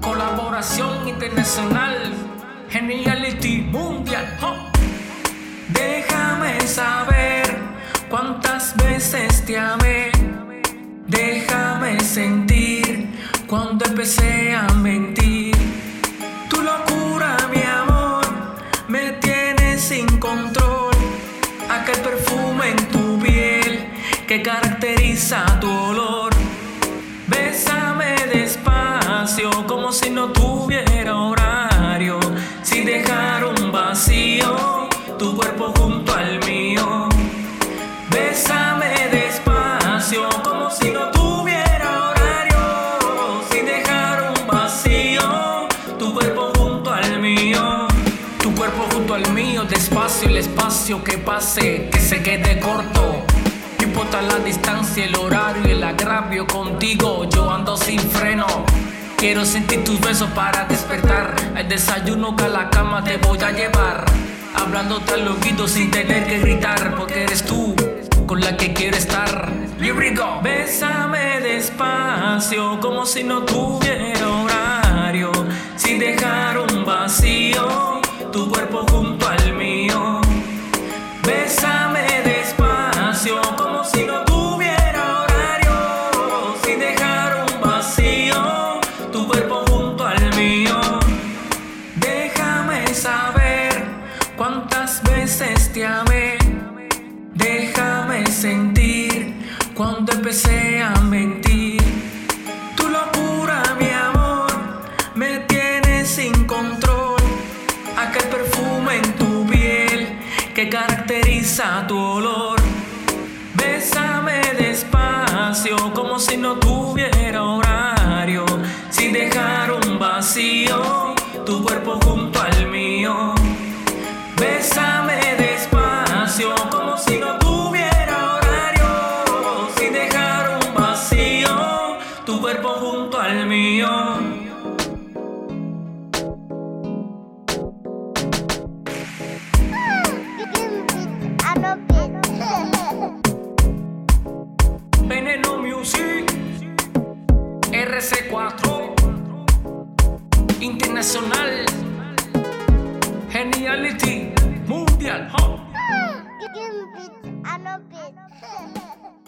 Colaboración internacional, geniality mundial. Déjame saber cuántas veces te amé. Déjame sentir cuando empecé a mentir. Tu locura, mi amor, me tiene sin control. Aquel perfume en tu piel que caracteriza tu si no tuviera horario. Si dejar un vacío, tu cuerpo junto al mío. Bésame despacio como si no tuviera horario. Si dejar un vacío, tu cuerpo junto al mío. Tu cuerpo junto al mío, despacio el espacio que pase, que se quede corto. Importa la distancia, el horario y el agravio contigo, yo ando sin freno. Quiero sentir tus besos para despertar. El desayuno que a la cama te voy a llevar. Hablándote al oído sin tener que gritar, porque eres tú con la que quiero estar. Here we go. Bésame despacio, como si no tuviera sentir cuando empecé a mentir. Tu locura, mi amor, me tiene sin control. Aquel perfume en tu piel que caracteriza tu olor. RC4 Internacional Geniality Mundial